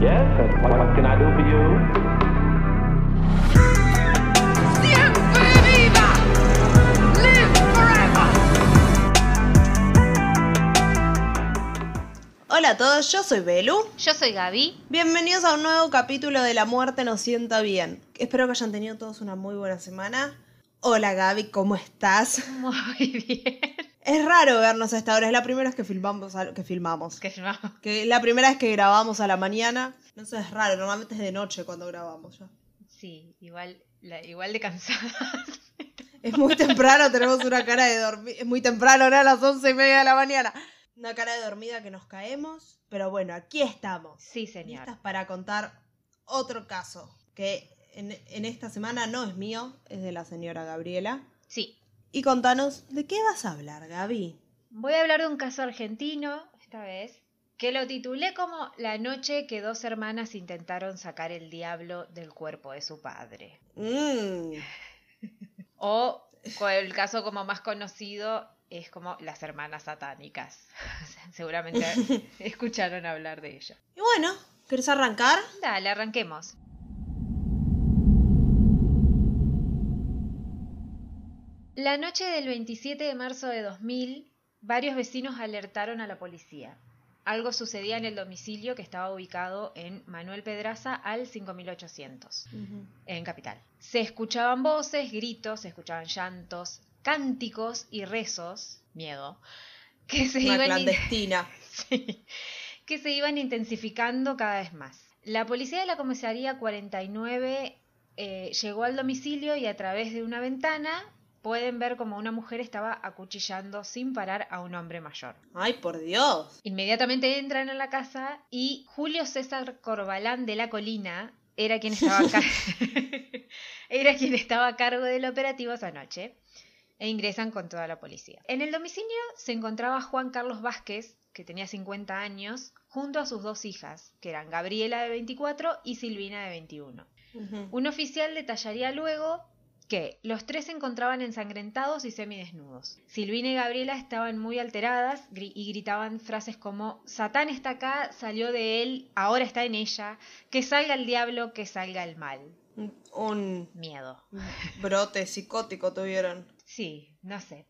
Yes, what, what can I do for you? Siempre viva! Live forever! Hola a todos, yo soy Belu. Yo soy Gaby. Bienvenidos a un nuevo capítulo de La Muerte nos sienta bien. Espero que hayan tenido todos una muy buena semana. Hola Gaby, ¿cómo estás? Muy bien. Es raro vernos a esta hora, es la primera vez que filmamos, a- que filmamos. Que filmamos. Que la primera vez que grabamos a la mañana. No sé, es raro, normalmente es de noche cuando grabamos ya. Sí, igual, la- igual de cansadas. Es muy temprano, tenemos una cara de dormir. Es muy temprano, ahora a las once y media de la mañana. Una cara de dormida que nos caemos. Pero bueno, aquí estamos. Sí, señor. listas para contar otro caso que en, en esta semana no es mío, es de la señora Gabriela. Sí. Y contanos, ¿de qué vas a hablar, Gaby? Voy a hablar de un caso argentino, esta vez, que lo titulé como La noche que dos hermanas intentaron sacar el diablo del cuerpo de su padre. Mm, O el caso como más conocido es como las hermanas satánicas. Seguramente escucharon hablar de ello. Y bueno, ¿querés arrancar? Dale, arranquemos. La noche del 27 de marzo de 2000, varios vecinos alertaron a la policía. Algo sucedía en el domicilio que estaba ubicado en Manuel Pedraza al 5800, en Capital. Se escuchaban voces, gritos, se escuchaban llantos, cánticos y rezos, miedo, que se Una iban in- clandestina. Sí, que se iban intensificando cada vez más. La policía de la comisaría 49 eh, llegó al domicilio y a través de una ventana pueden ver como una mujer estaba acuchillando sin parar a un hombre mayor. Ay, por Dios. Inmediatamente entran a la casa y Julio César Corbalán de la Colina era quien estaba a, car- era quien estaba a cargo del operativo esa noche e ingresan con toda la policía. En el domicilio se encontraba Juan Carlos Vázquez, que tenía 50 años, junto a sus dos hijas, que eran Gabriela de 24 y Silvina de 21. Un oficial detallaría luego que los tres se encontraban ensangrentados y semidesnudos. Silvina y Gabriela estaban muy alteradas y gritaban frases como Satán está acá, salió de él, ahora está en ella, que salga el diablo, que salga el mal. Un Miedo. brote psicótico tuvieron. Sí, no sé.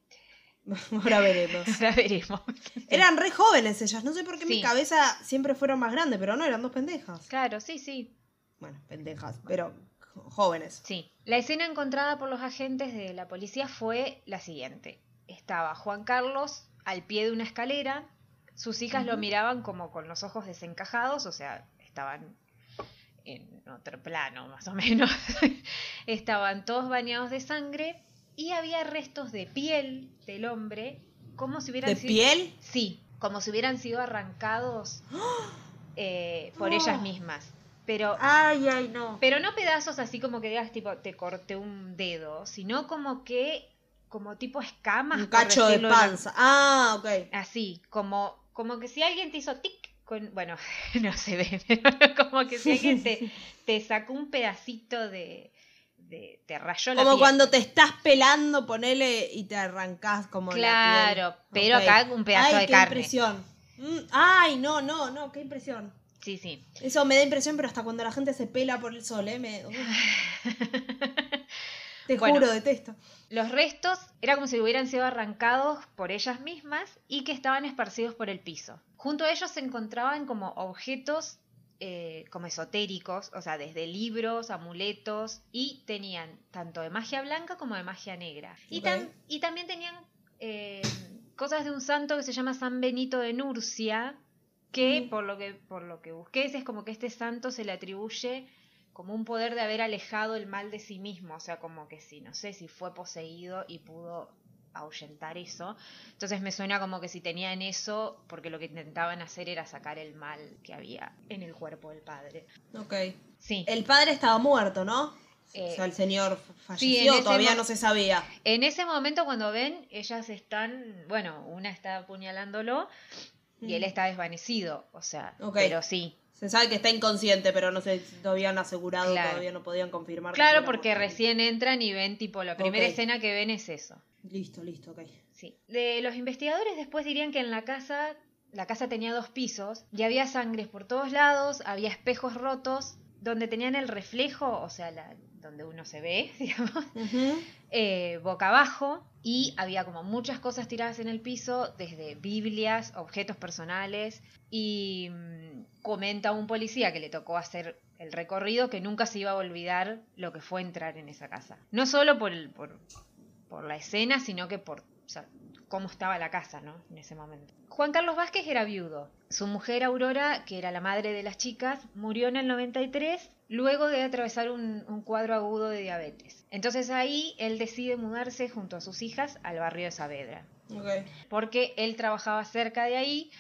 Ahora veremos. Ahora veremos. Eran re jóvenes ellas, no sé por qué mi cabeza siempre fueron más grandes, pero no, eran dos pendejas. Claro, sí, sí. Bueno, pendejas, pero jóvenes. Sí. La escena encontrada por los agentes de la policía fue la siguiente. Estaba Juan Carlos al pie de una escalera, sus hijas lo miraban como con los ojos desencajados, o sea, estaban en otro plano más o menos. estaban todos bañados de sangre y había restos de piel del hombre, como si hubieran ¿De sido... piel? Sí, como si hubieran sido arrancados eh, por Oh. ellas mismas. Pero Ay, ay, no. pero no pedazos así como que digas tipo te corté un dedo, sino como que como tipo escamas. Un cacho de panza. Ah, ok. Así, como como que si alguien te hizo tic con bueno, no se ve, pero como que si alguien te, te sacó un pedacito de, de te rayó la Como piel. cuando te estás pelando, ponele y te arrancás como la piel. Claro, pero acá un pedazo Ay, de qué carne. impresión. Mm, Ay, no, no, no, qué impresión. Sí, sí. Eso me da impresión, pero hasta cuando la gente se pela por el sol, ¿eh? Me... Te Bueno. juro, detesto. Los restos era como si hubieran sido arrancados por ellas mismas y que estaban esparcidos por el piso. Junto a ellos se encontraban como objetos eh, como esotéricos, o sea, desde libros, amuletos, y tenían tanto de magia blanca como de magia negra. Y, tam- y también tenían eh, cosas de un santo que se llama San Benito de Nurcia, que por lo que por lo que busqué es como que este santo se le atribuye como un poder de haber alejado el mal de sí mismo, o sea, como que sí, no sé si fue poseído y pudo ahuyentar eso. Entonces me suena como que si tenían eso, porque lo que intentaban hacer era sacar el mal que había en el cuerpo del padre. Ok. Sí. El padre estaba muerto, ¿no? Eh, o sea, el señor sí, falleció, todavía no se sabía. En ese momento cuando ven, ellas están, bueno, una está apuñalándolo y él Mm. está desvanecido, o sea, Ok. pero sí. Se sabe que está inconsciente, pero no sé si lo habían asegurado, Claro. todavía no podían confirmar. Claro, porque recién entran y ven, tipo, la primera escena que ven es eso. Listo, listo, ok. Sí. De los investigadores después dirían que en la casa la casa tenía dos pisos y había sangres por todos lados, había espejos rotos donde tenían el reflejo, o sea, la- donde uno se ve, digamos, eh, boca abajo y había como muchas cosas tiradas en el piso, desde Biblias, objetos personales y mm, comenta un policía que le tocó hacer el recorrido que nunca se iba a olvidar lo que fue entrar en esa casa. No solo por, el, por, por la escena, sino que por o sea, cómo estaba la casa ¿no? en ese momento. Juan Carlos Vázquez era viudo. Su mujer Aurora, que era la madre de las chicas, murió en el 93 luego de atravesar un, un cuadro agudo de diabetes. Entonces ahí él decide mudarse junto a sus hijas al barrio de Saavedra, Ok. porque él trabajaba cerca de ahí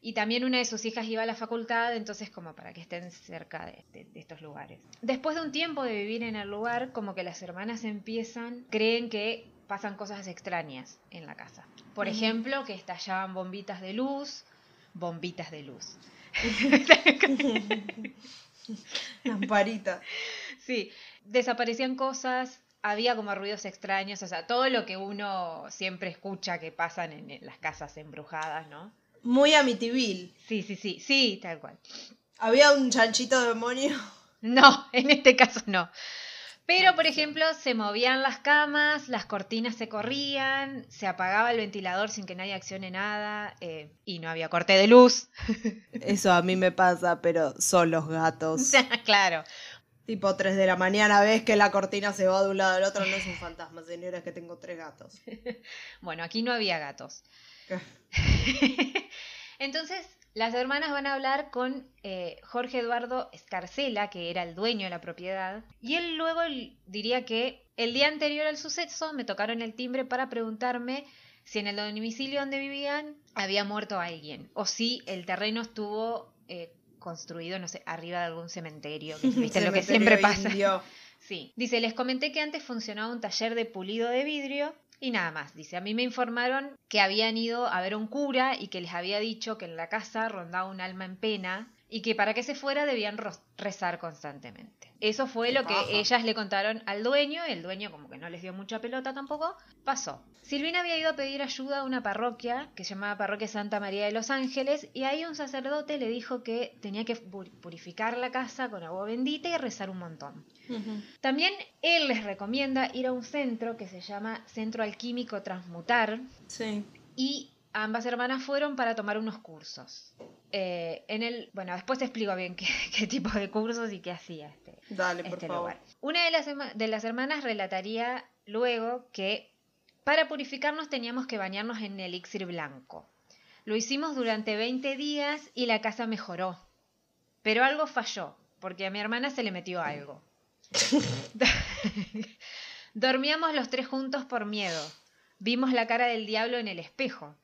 y también una de sus hijas iba a la facultad, entonces como para que estén cerca de, de- de estos lugares. Después de un tiempo de vivir en el lugar, como que las hermanas empiezan, creen que pasan cosas extrañas en la casa. Por ejemplo, que estallaban bombitas de luz, bombitas de luz. Lamparita. Sí, desaparecían cosas, había como ruidos extraños, o sea, todo lo que uno siempre escucha que pasan en, en las casas embrujadas, ¿no? Muy Amityville. Sí, sí, sí, sí, tal cual. Había un chanchito demonio. No, en este caso no. Pero, por ejemplo, se movían las camas, las cortinas se corrían, se apagaba el ventilador sin que nadie accione nada eh, y no había corte de luz. Eso a mí me pasa, pero son los gatos. claro. tipo 3 de la mañana ves que la cortina se va de un lado al otro. No es un fantasma, señora, es que tengo tres gatos. Bueno, aquí no había gatos. Entonces, las hermanas van a hablar con eh, Jorge Eduardo Escarcela, que era el dueño de la propiedad, y él luego diría que el día anterior al suceso me tocaron el timbre para preguntarme si en el domicilio donde vivían había muerto alguien, o si el terreno estuvo eh, construido, no sé, arriba de algún cementerio, que viste lo que siempre pasa. indio. Sí. Dice, les comenté que antes funcionaba un taller de pulido de vidrio y nada más. Dice, a mí me informaron que habían ido a ver a un cura y que les había dicho que en la casa rondaba un alma en pena y que para que se fuera debían rezar constantemente. Eso fue lo que ellas le contaron al dueño, el dueño como no les dio mucha pelota tampoco, pasó. Silvina había ido a pedir ayuda a una parroquia que se llamaba Parroquia Santa María de los Ángeles y ahí un sacerdote le dijo que tenía que pu- purificar la casa con agua bendita y rezar un montón. También él les recomienda ir a un centro que se llama Centro Alquímico Transmutar Sí. y ambas hermanas fueron para tomar unos cursos. Eh, en el, bueno, después te explico bien qué, qué tipo de cursos y qué hacía este, Dale, por este favor. lugar. Una de las, de las hermanas relataría luego que para purificarnos teníamos que bañarnos en elixir blanco. Lo hicimos durante 20 días y la casa mejoró. Pero algo falló, porque a mi hermana se le metió algo. Dormíamos los tres juntos por miedo. Vimos la cara del diablo en el espejo.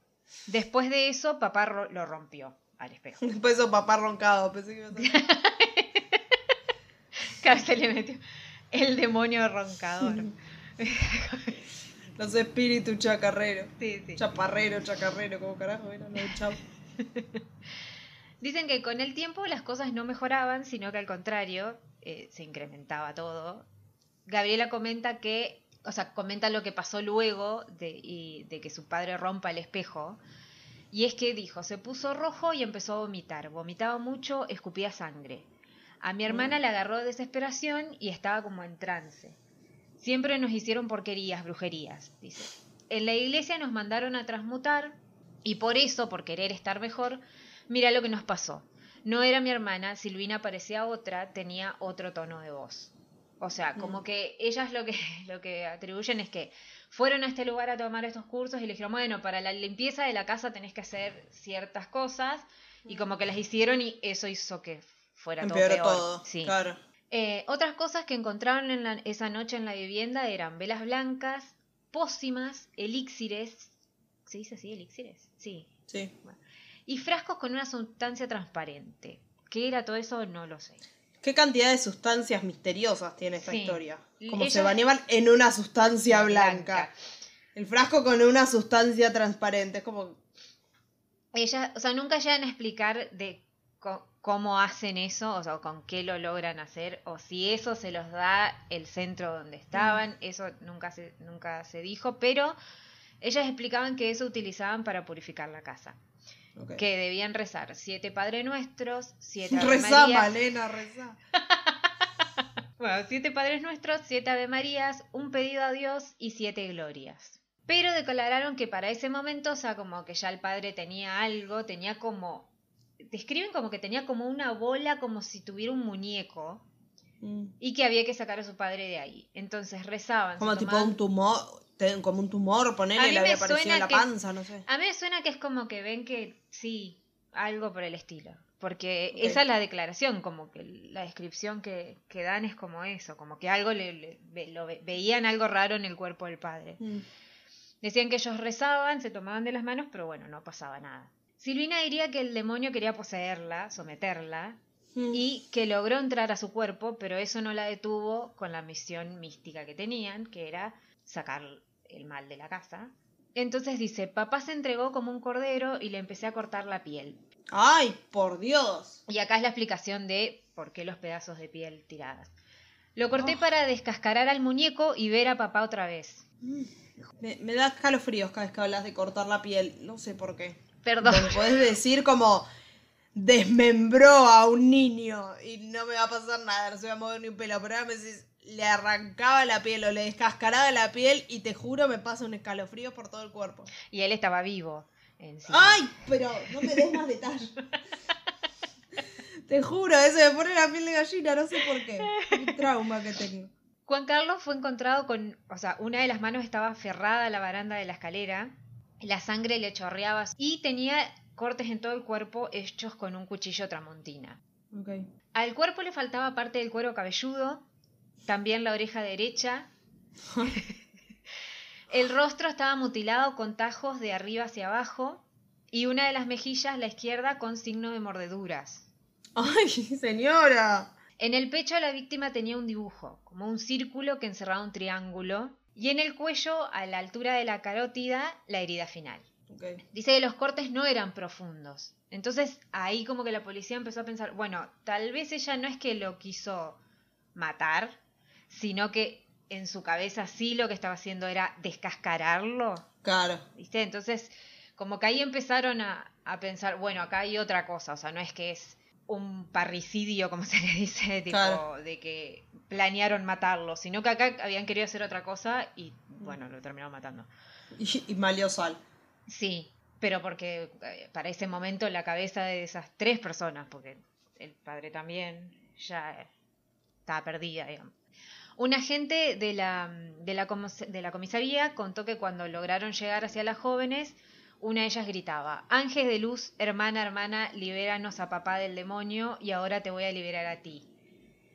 Después de eso, papá lo rompió al espejo. Después eso papá roncado. Pensé que iba a se le metió el demonio roncador. Los espíritus chacarreros. Sí, sí. Chaparrero, chacarrero, como carajo era chau. Dicen que con el tiempo las cosas no mejoraban, sino que al contrario, eh, se incrementaba todo. Gabriela comenta que, o sea, comenta lo que pasó luego de, y- de que su padre rompa el espejo. Y es que dijo, se puso rojo y empezó a vomitar. Vomitaba mucho, escupía sangre. A mi hermana le agarró desesperación y estaba como en trance. Siempre nos hicieron porquerías, brujerías, dice. En la iglesia nos mandaron a transmutar y por eso, por querer estar mejor, mira lo que nos pasó. No era mi hermana, Silvina parecía otra, tenía otro tono de voz. O sea, como Mm. que ellas lo que, lo que atribuyen es que fueron a este lugar a tomar estos cursos y le dijeron, bueno, para la limpieza de la casa tenés que hacer ciertas cosas y como que las hicieron y eso hizo que fuera todo Empeoró peor. todo. Sí. Claro. Eh, otras cosas que encontraron en la- esa noche en la vivienda eran velas blancas, pócimas, elixires. ¿Se dice así, elixires? Sí. Sí. Y frascos con una sustancia transparente. ¿Qué era todo eso? No lo sé. ¿Qué cantidad de sustancias misteriosas tiene esta Sí. historia? Como se ella- bañaban en una sustancia blanca. Blanca. El frasco con una sustancia transparente. Es como. Ella, o sea, nunca llegan a explicar de cómo hacen eso, o sea, con qué lo logran hacer, o si eso se los da el centro donde estaban, eso nunca se, nunca se dijo, pero ellas explicaban que eso utilizaban para purificar la casa. Que debían rezar siete Padre Nuestros, siete Ave Rezá. Malena, rezá. Bueno, siete Padres Nuestros, siete Ave Marías, un pedido a Dios y siete glorias. Pero declararon que para ese momento, o sea, como que ya el padre tenía algo, tenía como... Describen como que tenía como una bola, como si tuviera un muñeco, Mm. y que había que sacar a su padre de ahí. Entonces rezaban. Como tipo tomaban- un tumor, como un tumor, mí le había aparecido en la que- panza, no sé. A mí me suena que es como que ven que sí, algo por el estilo. Porque esa es la declaración, como que la descripción que, que dan es como eso, como que algo le, le- ve- lo ve- veían algo raro en el cuerpo del padre. Mm. Decían que ellos rezaban, se tomaban de las manos, pero bueno, no pasaba nada. Silvina diría que el demonio quería poseerla, someterla, Mm. y que logró entrar a su cuerpo, pero eso no la detuvo con la misión mística que tenían, que era sacar el mal de la casa. Entonces dice, papá se entregó como un cordero y le empecé a cortar la piel. Ay, por Dios. Y acá es la explicación de por qué los pedazos de piel tiradas. Lo corté Oh. para descascarar al muñeco y ver a papá otra vez. Mm. Me, me da escalofríos cada vez que hablas de cortar la piel. No sé por qué. Perdón. Me podés decir como desmembró a un niño y no me va a pasar nada, no se va a mover ni un pelo. Pero ahora me decís, le arrancaba la piel o le descascaraba la piel y te juro me pasa un escalofrío por todo el cuerpo. Y él estaba vivo. ¡Ay! Pero no me des más detalles. Te juro, eso me pone la piel de gallina, no sé por qué. Un trauma que tengo. Juan Carlos fue encontrado con, o sea, una de las manos estaba aferrada a la baranda de la escalera, la sangre le chorreaba y tenía cortes en todo el cuerpo hechos con un cuchillo tramontina. Ok. Al cuerpo le faltaba parte del cuero cabelludo, también la oreja derecha. el rostro estaba mutilado con tajos de arriba hacia abajo y una de las mejillas, la izquierda, con signo de mordeduras. ¡Ay, señora! En el pecho la víctima tenía un dibujo, como un círculo que encerraba un triángulo, y en el cuello, a la altura de la carótida, la herida final. Ok. Dice que los cortes no eran profundos. Entonces ahí como que la policía empezó a pensar, bueno, tal vez ella no es que lo quiso matar, sino que en su cabeza sí lo que estaba haciendo era descascararlo. Claro. ¿Viste? Entonces, como que ahí empezaron a, a pensar, bueno, acá hay otra cosa, o sea, no es que es un parricidio, como se le dice, tipo, Claro. de que planearon matarlo, sino que acá habían querido hacer otra cosa y, bueno, lo terminaron matando. Y, y malió sal. Sí, pero porque eh, para ese momento la cabeza de esas tres personas, porque el padre también ya estaba perdida, digamos. Un agente de la, de, la, comis- de la comisaría contó que cuando lograron llegar hacia las jóvenes, una de ellas gritaba, Ángel de luz, hermana, hermana, libéranos a papá del demonio y ahora te voy a liberar a ti.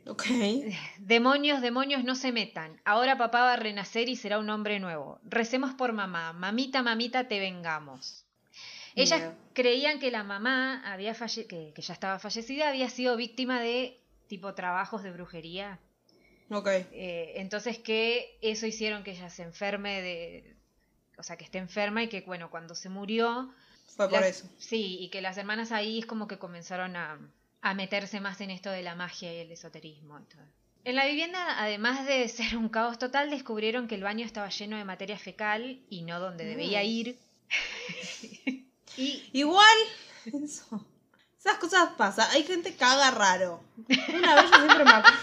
Ok. Demonios, demonios, no se metan. Ahora papá va a renacer y será un hombre nuevo. Recemos por mamá. Mamita, mamita, te vengamos. Ellas creían que la mamá había falle- que, que ya estaba fallecida, había sido víctima de tipo trabajos de brujería. Ok. Eh, entonces que eso hicieron que ella se enferme de. O sea, que esté enferma y que, bueno, cuando se murió. Fue por las- eso. Sí, y que las hermanas ahí es como que comenzaron a, a meterse más en esto de la magia y el esoterismo y todo. En la vivienda, además de ser un caos total, descubrieron que el baño estaba lleno de materia fecal y no donde debía Mm. ir. y Igual, eso. Esas cosas pasan. Hay gente que caga raro. Una vez yo siempre me acuerdo.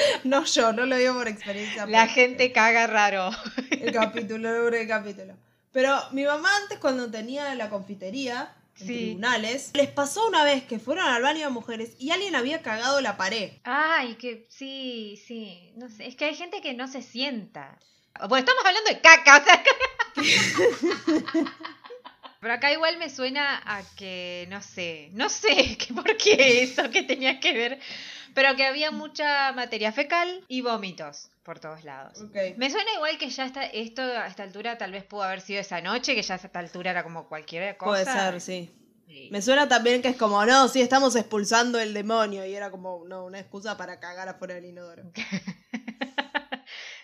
No yo, no lo digo por experiencia. la gente caga raro. El capítulo, el capítulo. Pero mi mamá antes cuando tenía la confitería en Sí. tribunales, les pasó una vez que fueron al baño de mujeres y alguien había cagado la pared. Ay, que sí, sí. No sé, es que hay gente que no se sienta. Bueno, estamos hablando de caca, o sea. Pero acá igual me suena a que, no sé, no sé que por qué eso que tenía que ver, pero que había mucha materia fecal y vómitos por todos lados. Ok. Me suena igual que ya está, esto a esta altura tal vez pudo haber sido esa noche, que ya a esta altura era como cualquier cosa. Puede ser, sí. Sí. Me suena también que es como, no, sí, estamos expulsando el demonio. Y era como, no, una excusa para cagar afuera del inodoro.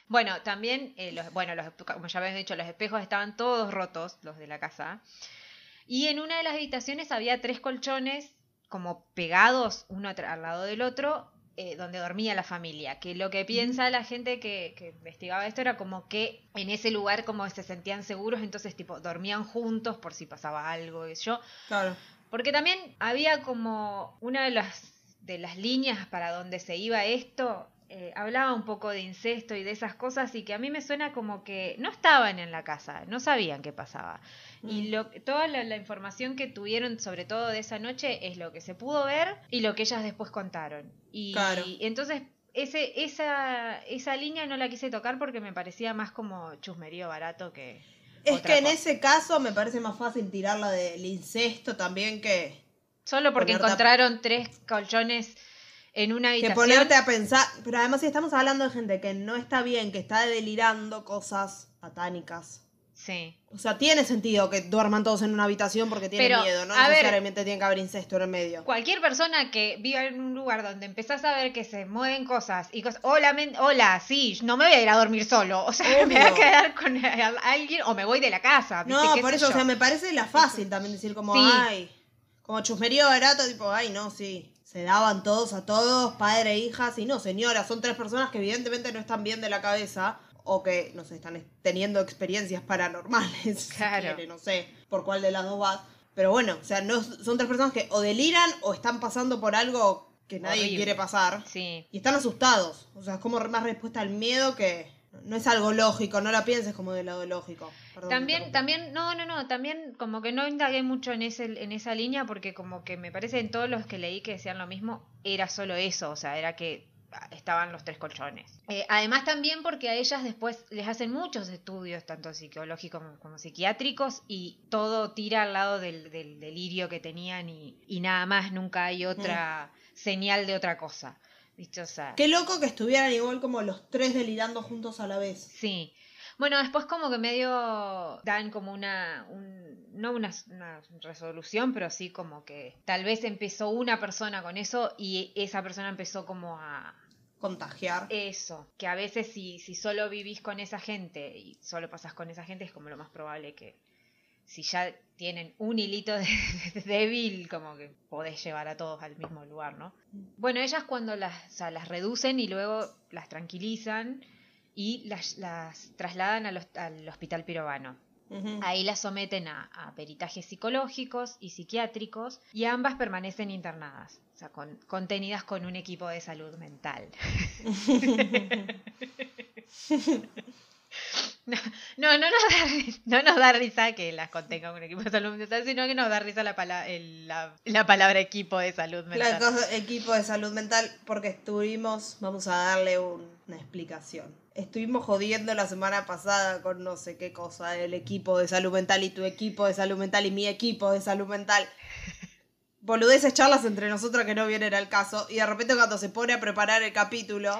Bueno, también, eh, los, bueno, los, como ya habéis dicho, los espejos estaban todos rotos, los de la casa. Y en una de las habitaciones había tres colchones como pegados uno al lado del otro eh, donde dormía la familia. Que lo que piensa la gente que, que investigaba esto era como que en ese lugar como se sentían seguros, entonces tipo dormían juntos por si pasaba algo. Y yo, Claro. porque también había como una de las, de las líneas para donde se iba esto, eh, hablaba un poco de incesto y de esas cosas y que a mí me suena como que no estaban en la casa, no sabían qué pasaba. Y Mm. lo, toda la, la información que tuvieron sobre todo de esa noche es lo que se pudo ver y lo que ellas después contaron. Y, Claro. y entonces ese, esa, esa línea no la quise tocar porque me parecía más como chusmerío barato que... Es otra que en ese caso me parece más fácil tirarla del incesto también que, Solo porque encontraron tres colchones en una que habitación. ponerte a pensar. Pero además, si estamos hablando de gente que no está bien, que está delirando cosas satánicas. Sí. O sea, tiene sentido que duerman todos en una habitación porque tienen Pero, miedo, no a ver- necesariamente tiene que haber incesto en el medio. Cualquier persona que viva en un lugar donde empezás a ver que se mueven cosas y cosas, hola, men- hola, sí, no me voy a ir a dormir solo, o sea, me voy a quedar con alguien o me voy de la casa, ¿viste? No, ¿Qué por eso, o sea, me parece la fácil también decir como, Sí. ay, como chusmerío barato, tipo, ay, no, sí. Se daban todos a todos, padre e hijas, y no, señora, son tres personas que evidentemente no están bien de la cabeza o que, no sé, están teniendo experiencias paranormales. Claro. quiere, no sé por cuál de las dos vas. Pero bueno, o sea, no, son tres personas que o deliran o están pasando por algo que nadie Horrible. quiere pasar. Sí, Y están asustados. O sea, es como más respuesta al miedo que... No es algo lógico, no la pienses como del lado lógico. Perdón, También, también, no, no, no, también como que no indagué mucho en ese, en esa línea porque como que me parece en todos los que leí que decían lo mismo, era solo eso, o sea, era que ah, estaban los tres colchones. Eh, además también porque a ellas después les hacen muchos estudios, tanto psicológicos como, como psiquiátricos, y todo tira al lado del, del delirio que tenían y, y nada más, nunca hay otra señal de otra cosa. Qué loco que estuvieran igual como los tres delirando juntos a la vez. Sí. Bueno, después como que medio dan como una, un- no una, una resolución, pero sí como que tal vez empezó una persona con eso y esa persona empezó como a Contagiar. eso, que a veces si, si solo vivís con esa gente y solo pasás con esa gente es como lo más probable que si ya tienen un hilito débil, como que podés llevar a todos al mismo lugar, ¿no? Bueno, ellas cuando las, o sea, las reducen y luego las tranquilizan y las, las trasladan al, hos- al hospital pirobano. Ahí las someten a, a peritajes psicológicos y psiquiátricos y ambas permanecen internadas, o sea, con- contenidas con un equipo de salud mental. No, no, no nos, da, ri- no nos da risa que las contenga un equipo de salud mental, sino que nos da risa la, pala- el- la, la palabra equipo de salud La mental. cosa- equipo de salud mental, porque estuvimos, vamos a darle un- una explicación. Estuvimos jodiendo la semana pasada con no sé qué cosa del equipo de salud mental y tu equipo de salud mental y mi equipo de salud mental. Boludeces charlas entre nosotras que no vienen al caso. Y de repente cuando se pone a preparar el capítulo,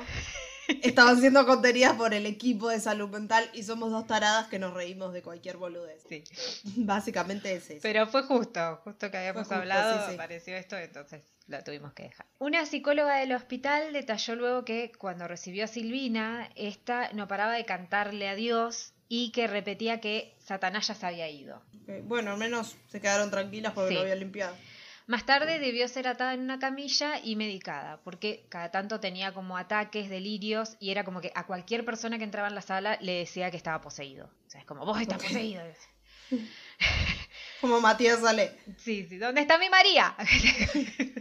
estaban siendo contenidas por el equipo de salud mental y somos dos taradas que nos reímos de cualquier boludez. Sí. Básicamente es eso. Pero fue justo, justo que habíamos justo, hablado, sí, sí. apareció esto, entonces la tuvimos que dejar. Una psicóloga del hospital detalló luego que cuando recibió a Silvina, esta no paraba de cantarle a Dios y que repetía que Satanás ya se había ido. Bueno, al menos se quedaron tranquilas porque Sí. lo había limpiado. Más tarde debió ser atada en una camilla y medicada, porque cada tanto tenía como ataques, delirios, y era como que a cualquier persona que entraba en la sala le decía que estaba poseído. O sea, es como, vos estás poseído. Como Matías sale. Sí, sí, ¿dónde está mi María?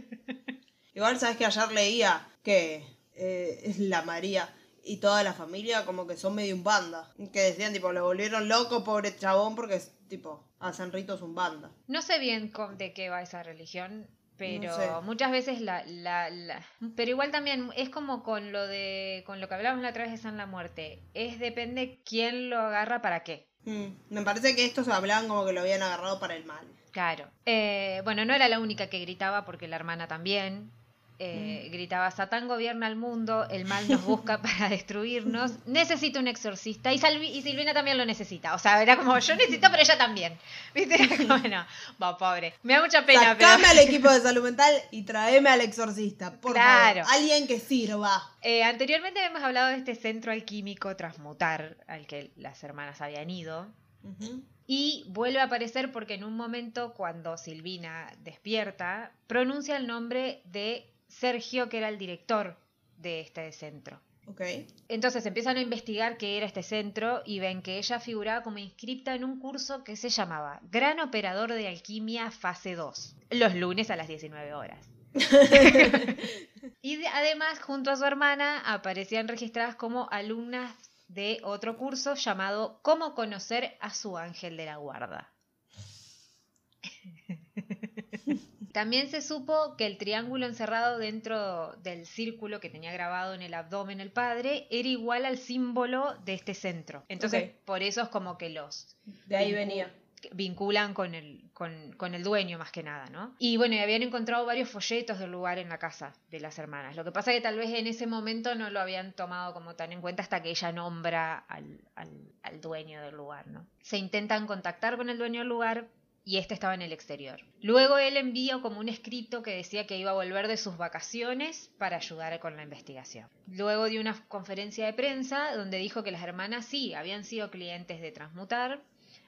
Igual sabes que ayer leía que eh, es la María y toda la familia como que son medio un banda. Que decían tipo, lo volvieron loco, pobre chabón, porque es tipo, hacen ritos un banda. No sé bien con- de qué va esa religión, pero No sé. muchas veces la, la, la- Pero igual también es como con lo de... con lo que hablábamos la otra vez de San la Muerte. Es depende quién lo agarra para qué. Mm, Me parece que estos hablaban como que lo habían agarrado para el mal. Claro. Eh, bueno, no era la única que gritaba porque la hermana también. Eh, Gritaba, Satán gobierna el mundo, el mal nos busca para destruirnos, necesito un exorcista y, Salvi- y Silvina también lo necesita. O sea, era como, yo necesito, pero ella también. ¿Viste? Bueno, va, pobre. Me da mucha pena, Sacame pero... al equipo de salud mental y traeme al exorcista, por Claro. favor. Alguien que sirva. Eh, anteriormente hemos hablado de este centro alquímico Transmutar al que las hermanas habían ido. Y vuelve a aparecer porque en un momento, cuando Silvina despierta, pronuncia el nombre de Sergio, que era el director de este centro. Ok. Entonces empiezan a investigar qué era este centro y ven que ella figuraba como inscripta en un curso que se llamaba Gran Operador de Alquimia Fase 2, los lunes a las 19 horas. y de- además, junto a su hermana, aparecían registradas como alumnas de otro curso llamado Cómo conocer a su ángel de la guarda. También se supo que el triángulo encerrado dentro del círculo que tenía grabado en el abdomen el padre era igual al símbolo de este centro. Entonces, por eso es como que los De ahí venía. vinculan con el, con, con el dueño más que nada, ¿no? Y bueno, y habían encontrado varios folletos del lugar en la casa de las hermanas. Lo que pasa es que tal vez en ese momento no lo habían tomado como tan en cuenta hasta que ella nombra al, al, al dueño del lugar, ¿no? Se intentan contactar con el dueño del lugar y este estaba en el exterior. Luego él envió como un escrito que decía que iba a volver de sus vacaciones para ayudar con la investigación. Luego dio una conferencia de prensa donde dijo que las hermanas sí habían sido clientes de Transmutar,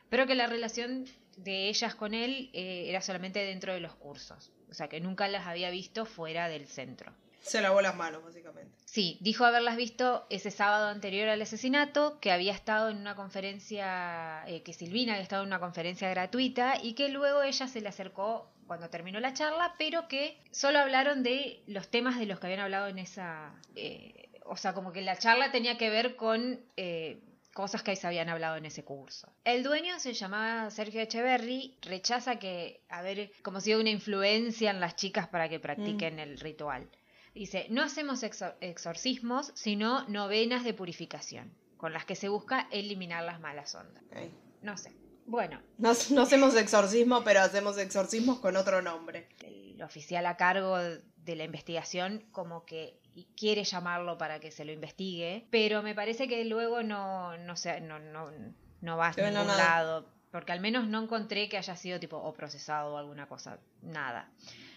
pero que la relación de ellas con él eh, era solamente dentro de los cursos. O sea, que nunca las había visto fuera del centro. Se lavó las manos, básicamente. Sí, dijo haberlas visto ese sábado anterior al asesinato, que había estado en una conferencia, eh, que Silvina había estado en una conferencia gratuita y que luego ella se le acercó cuando terminó la charla, pero que solo hablaron de los temas de los que habían hablado en esa... eh, o sea, como que la charla tenía que ver con eh, cosas que se habían hablado en ese curso. El dueño se llamaba Sergio Echeverry, rechaza que haber como sido una influencia en las chicas para que practiquen el ritual. Dice, no hacemos exor- exorcismos, sino novenas de purificación, con las que se busca eliminar las malas ondas. No sé. Bueno, No, no hacemos exorcismo, pero hacemos exorcismos con otro nombre. el oficial a cargo de la investigación como que quiere llamarlo para que se lo investigue, pero me parece que luego no, no, sé, no, no, no va a ningún nada. lado, porque al menos no encontré que haya sido tipo o procesado o alguna cosa, nada.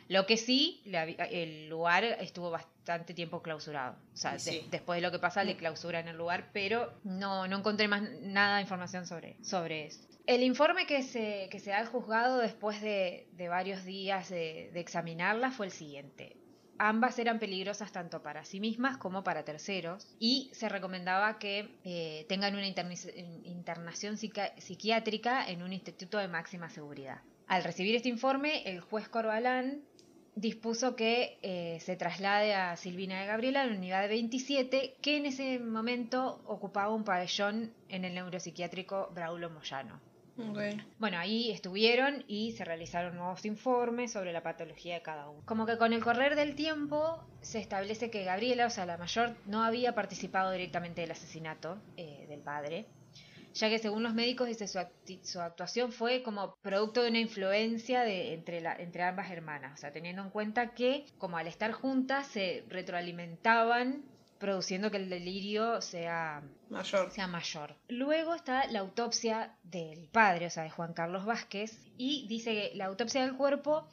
Lo que sí, el lugar estuvo bastante tiempo clausurado. O sea, Y sí. de- después de lo que pasa, le clausuran el lugar, pero no, no encontré más nada de información sobre, sobre eso. El informe que se, que se da al juzgado después de, de varios días de, de examinarla fue el siguiente. Ambas eran peligrosas tanto para sí mismas como para terceros y se recomendaba que eh, tengan una internación psiquiátrica en un instituto de máxima seguridad. Al recibir este informe, el juez Corbalán dispuso que eh, se traslade a Silvina de Gabriela a la unidad 27, que en ese momento ocupaba un pabellón en el neuropsiquiátrico Braulo Moyano. Bueno, ahí estuvieron y se realizaron nuevos informes sobre la patología de cada uno. Como que con el correr del tiempo se establece que Gabriela, o sea, la mayor, no había participado directamente del asesinato eh, del padre, ya que según los médicos dice, su, su actuación fue como producto de una influencia de, entre, la, entre ambas hermanas, o sea, teniendo en cuenta que como al estar juntas se retroalimentaban produciendo que el delirio sea Mayor. sea mayor. Luego está la autopsia del padre, o sea, de Juan Carlos Vázquez, y dice que la autopsia del cuerpo,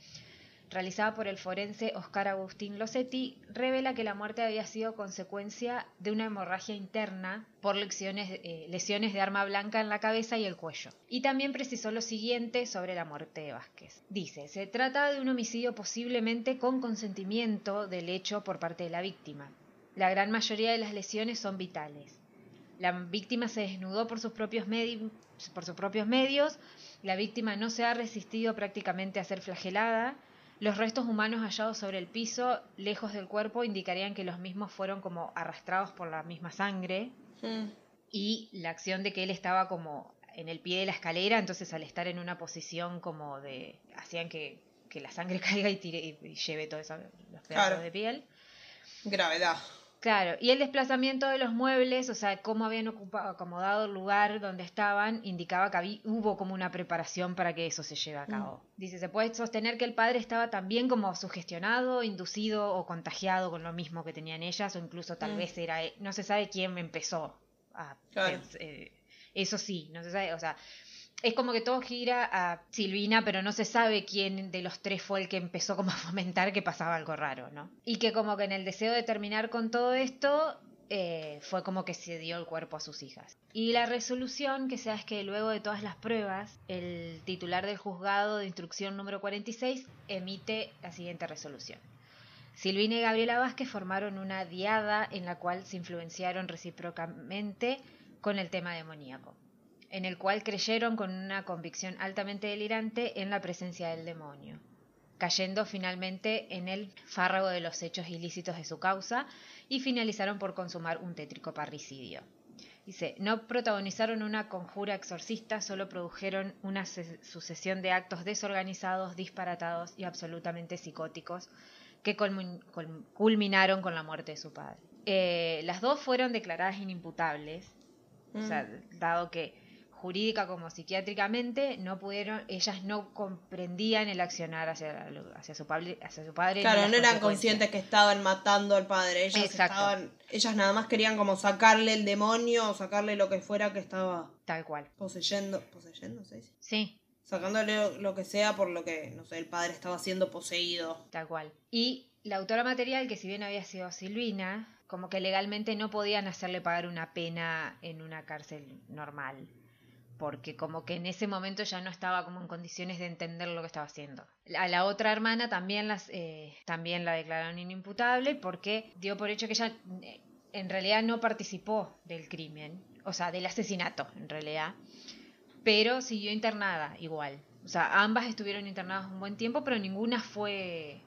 realizada por el forense Oscar Agustín Losetti, revela que la muerte había sido consecuencia de una hemorragia interna por lesiones, eh, lesiones de arma blanca en la cabeza y el cuello. Y también precisó lo siguiente sobre la muerte de Vázquez. Dice, se trata de un homicidio posiblemente con consentimiento del hecho por parte de la víctima. La gran mayoría de las lesiones son vitales. La víctima se desnudó por sus propios, medi- por sus propios medios. La víctima no se ha resistido prácticamente a ser flagelada. Los restos humanos hallados sobre el piso, lejos del cuerpo, indicarían que los mismos fueron como arrastrados por la misma sangre. Mm. Y la acción de que él estaba como en el pie de la escalera, entonces al estar en una posición como de... hacían que, que la sangre caiga y, tire, y lleve todos los pedazos Claro. de piel. Gravedad. Claro, y el desplazamiento de los muebles, o sea, cómo habían ocupado, acomodado el lugar donde estaban, indicaba que habí- hubo como una preparación para que eso se lleve a cabo. Dice, se puede sostener que el padre estaba también como sugestionado, inducido o contagiado con lo mismo que tenían ellas, o incluso tal Mm. vez era, no se sabe quién empezó a Claro. eh, eso sí, no se sabe, o sea, es como que todo gira a Silvina, pero no se sabe quién de los tres fue el que empezó como a fomentar que pasaba algo raro, ¿no? Y que como que en el deseo de terminar con todo esto, eh, fue como que se dio el cuerpo a sus hijas. Y la resolución que se da es que luego de todas las pruebas, el titular del juzgado de instrucción número 46 emite la siguiente resolución. Silvina y Gabriela Vázquez formaron una diada en la cual se influenciaron recíprocamente con el tema demoníaco, en el cual creyeron con una convicción altamente delirante en la presencia del demonio, cayendo finalmente en el fárrago de los hechos ilícitos de su causa y finalizaron por consumar un tétrico parricidio. Dice, no protagonizaron una conjura exorcista, solo produjeron una sucesión de actos desorganizados, disparatados y absolutamente psicóticos que culminaron con la muerte de su padre. Eh, las dos fueron declaradas inimputables, o sea, Mm. dado que jurídica como psiquiátricamente no pudieron, ellas no comprendían el accionar hacia, hacia, su, padre, hacia su padre. Claro, no eran conscientes que estaban matando al padre. Ellas Exacto. estaban. Ellas nada más querían como sacarle el demonio o sacarle lo que fuera que estaba Tal cual. poseyendo. ¿Poseyendo? Sí, Sacándole lo que sea por lo que, no sé, el padre estaba siendo poseído. Tal cual. Y la autora material, que si bien había sido Silvina, como que legalmente no podían hacerle pagar una pena en una cárcel normal. Porque como que en ese momento ya no estaba como en condiciones de entender lo que estaba haciendo. A la otra hermana también, las, eh, también la declararon inimputable porque dio por hecho que ella eh, en realidad no participó del crimen. O sea, del asesinato, en realidad pero siguió internada igual. O sea, ambas estuvieron internadas un buen tiempo, pero ninguna fue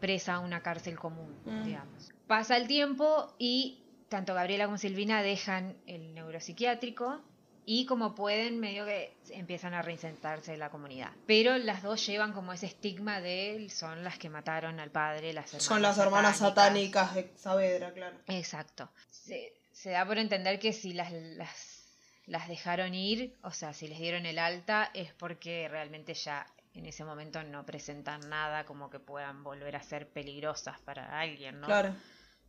presa a una cárcel común, Mm. digamos. Pasa el tiempo y tanto Gabriela como Silvina dejan el neuropsiquiátrico y como pueden medio que empiezan a reinsertarse en la comunidad. Pero las dos llevan como ese estigma de son las que mataron al padre, las hermanas Son las hermanas satánicas de Saavedra, claro. Exacto. Se, se da por entender que si las, las, las dejaron ir, o sea, si les dieron el alta, es porque realmente ya en ese momento no presentan nada como que puedan volver a ser peligrosas para alguien, ¿no? Claro.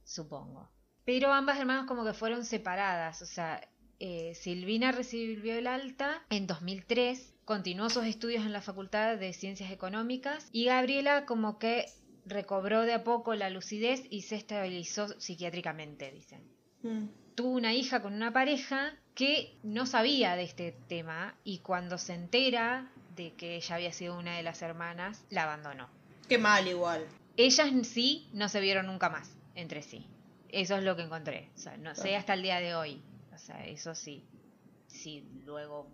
Supongo. Pero ambas hermanas como que fueron separadas, o sea, eh, Silvina recibió el alta en 2003, continuó sus estudios en la Facultad de Ciencias Económicas y Gabriela como que recobró de a poco la lucidez y se estabilizó psiquiátricamente, dicen. Mm. Tuvo una hija con una pareja que no sabía de este tema y cuando se entera de que ella había sido una de las hermanas, la abandonó. Qué mal igual. Ellas en sí no se vieron nunca más entre sí. Eso es lo que encontré. O sea, no sé Claro. hasta el día de hoy. O sea, eso sí. Si luego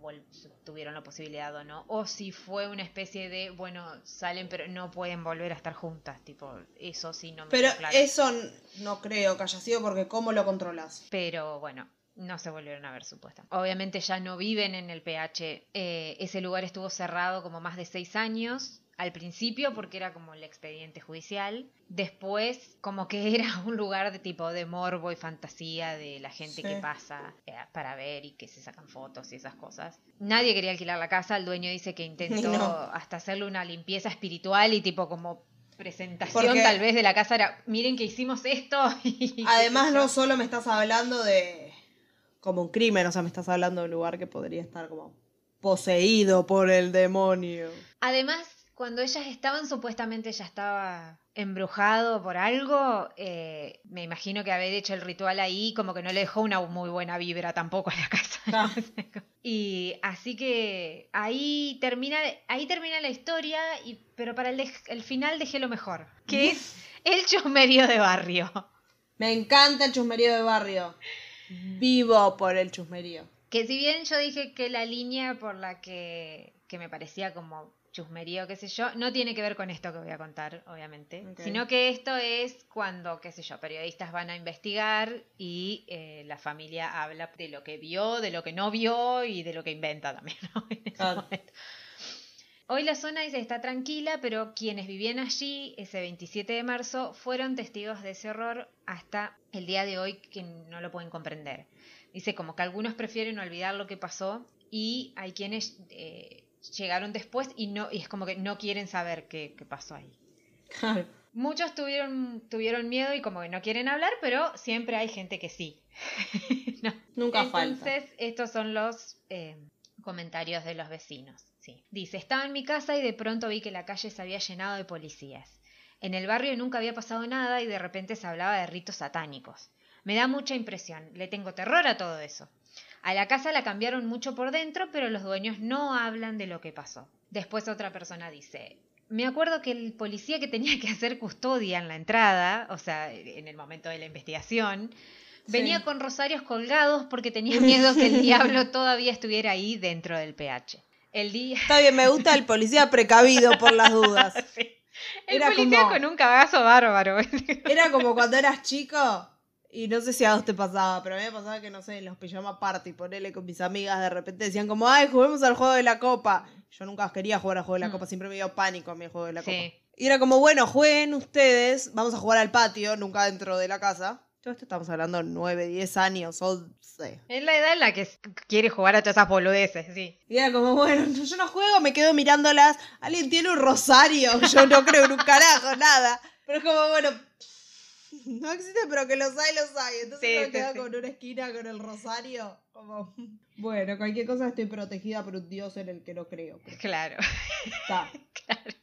tuvieron la posibilidad o no. O si fue una especie de, bueno, salen pero no pueden volver a estar juntas. Tipo, eso sí no me Pero claro. eso no creo que haya sido porque ¿cómo lo controlas? Pero bueno, no se volvieron a ver supuestamente. Obviamente ya no viven en el PH. Eh, ese lugar estuvo cerrado como más de seis años. Al principio porque era como el expediente judicial. Después como que era un lugar de tipo de morbo y fantasía de la gente Sí. que pasa eh, para ver y que se sacan fotos y esas cosas. Nadie quería alquilar la casa. El dueño dice que intentó No. hasta hacerle una limpieza espiritual y tipo como presentación Porque- tal vez de la casa era miren que hicimos esto y Además no solo me estás hablando de como un crimen, o sea, me estás hablando de un lugar que podría estar como poseído por el demonio. Además, cuando ellas estaban, supuestamente ya estaba embrujado por algo. eh, me imagino que haber hecho el ritual ahí como que no le dejó una muy buena vibra tampoco a la casa. Y así que ahí termina, ahí termina la historia, y, pero para el, el final dejé lo mejor, que es el chusmerío de barrio. Me encanta el chusmerío de barrio. Vivo por el chusmerío. Que si bien yo dije que la línea por la que, que me parecía como chusmerío, qué sé yo, no tiene que ver con esto que voy a contar, obviamente, sino que esto es cuando, qué sé yo, periodistas van a investigar y eh, la familia habla de lo que vio, de lo que no vio y de lo que inventa también. ¿no? Claro. Hoy la zona dice está tranquila, pero quienes vivían allí ese 27 de marzo fueron testigos de ese horror hasta el día de hoy que no lo pueden comprender. Dice como que algunos prefieren olvidar lo que pasó y hay quienes eh, llegaron después y no y es como que no quieren saber qué, qué pasó ahí. Claro. Muchos tuvieron, tuvieron miedo y como que no quieren hablar, pero siempre hay gente que sí. No. Nunca falta. Entonces, estos son los eh, comentarios de los vecinos. Sí. Dice, estaba en mi casa y de pronto vi que la calle se había llenado de policías. En el barrio nunca había pasado nada y de repente se hablaba de ritos satánicos. Me da mucha impresión, le tengo terror a todo eso. A la casa la cambiaron mucho por dentro, pero los dueños no hablan de lo que pasó. Después otra persona dice, me acuerdo que el policía que tenía que hacer custodia en la entrada, o sea, en el momento de la investigación, venía Sí. con rosarios colgados porque tenía miedo que el diablo todavía estuviera ahí dentro del PH. El día... Está bien, me gusta el policía precavido por las dudas. Sí. El Era policía como- con un cagazo bárbaro. Era como cuando eras chico, y no sé si a vos te pasaba, pero a mí me pasaba que, no sé, en los pijama party, ponele con mis amigas, de repente decían como, ay, juguemos al juego de la copa. Yo nunca quería jugar al juego de la Mm. copa, siempre me dio pánico a mi juego de la Sí. copa. Y era como, bueno, jueguen ustedes, vamos a jugar al patio, nunca dentro de la casa. Todo esto estamos hablando de 9, 10 años, 11. Es la edad en la que quiere jugar a todas esas boludeces, sí. Y era como, bueno, yo no juego, me quedo mirándolas. Alguien tiene un rosario, yo no creo en un carajo, nada. Pero es como, bueno, no existe, pero que los hay, los hay. Entonces Sí, uno sí, queda sí. con una esquina con el rosario. Como, bueno, cualquier cosa estoy protegida por un dios en el que no creo. pero Claro. está.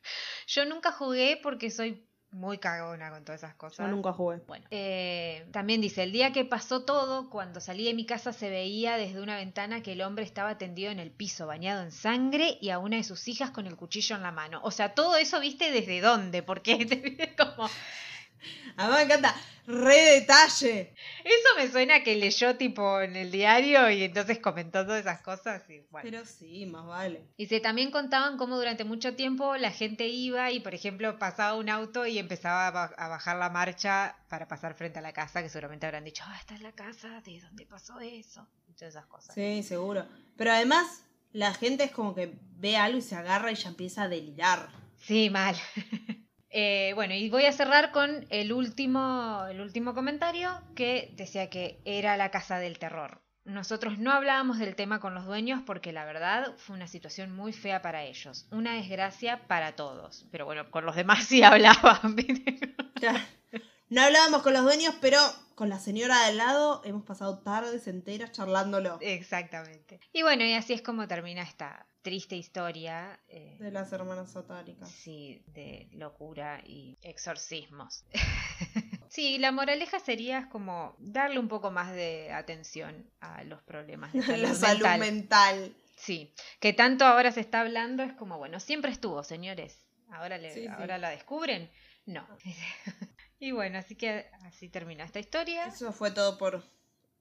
Yo nunca jugué porque soy muy cagona con todas esas cosas. Yo nunca jugué. Bueno, eh, también dice, el día que pasó todo, cuando salí de mi casa se veía desde una ventana que el hombre estaba tendido en el piso, bañado en sangre y a una de sus hijas con el cuchillo en la mano. O sea, todo eso viste desde dónde, porque te como... Además me encanta, re detalle. Eso me suena que leyó tipo en el diario y entonces comentó todas esas cosas y bueno. Pero sí, más vale. Dice, también contaban cómo durante mucho tiempo la gente iba y, por ejemplo, pasaba un auto y empezaba a, ba- a bajar la marcha para pasar frente a la casa, que seguramente habrán dicho, ah, esta es la casa de donde pasó eso. Y todas esas cosas. Sí, seguro. Pero además, la gente es como que ve algo y se agarra y ya empieza a delirar. Sí, mal. Eh, bueno, y voy a cerrar con el último, el último comentario que decía que era la casa del terror. Nosotros no hablábamos del tema con los dueños porque la verdad fue una situación muy fea para ellos. Una desgracia para todos. Pero bueno, con los demás sí hablaban. No hablábamos con los dueños, pero con la señora de al lado hemos pasado tardes enteras charlándolo. Exactamente. Y bueno, y así es como termina esta triste historia. eh, De las hermanas satánicas. Sí, de locura y exorcismos. sí, la moraleja sería como darle un poco más de atención a los problemas de salud la salud mental. mental. Sí, que tanto ahora se está hablando es como, bueno, siempre estuvo, señores. Ahora, le, Sí, sí. ahora la descubren. No. y bueno, así que así termina esta historia. Eso fue todo por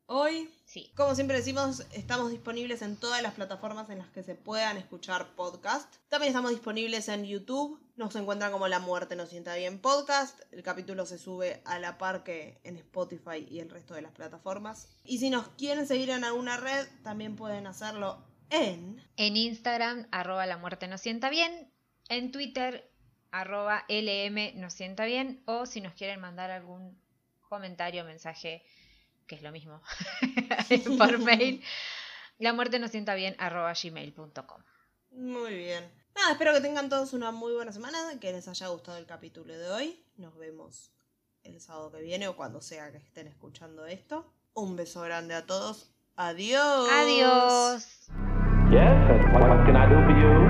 hoy. Sí, Como siempre decimos, estamos disponibles en todas las plataformas en las que se puedan escuchar podcast. También estamos disponibles en YouTube. Nos encuentran como La Muerte No Sienta Bien Podcast. El capítulo se sube a la par que en Spotify y el resto de las plataformas. Y si nos quieren seguir en alguna red, también pueden hacerlo en... En Instagram, arroba la muerte no sienta bien. En Twitter, arroba LM no sienta bien. O si nos quieren mandar algún comentario, mensaje, que es lo mismo, por mail, la muerte no sienta bien, arroba gmail.com. Muy bien. Nada, espero que tengan todos una muy buena semana, que les haya gustado el capítulo de hoy. Nos vemos el sábado que viene o cuando sea que estén escuchando esto. Un beso grande a todos. Adiós. Adiós. Yes, and what, what can I do for you?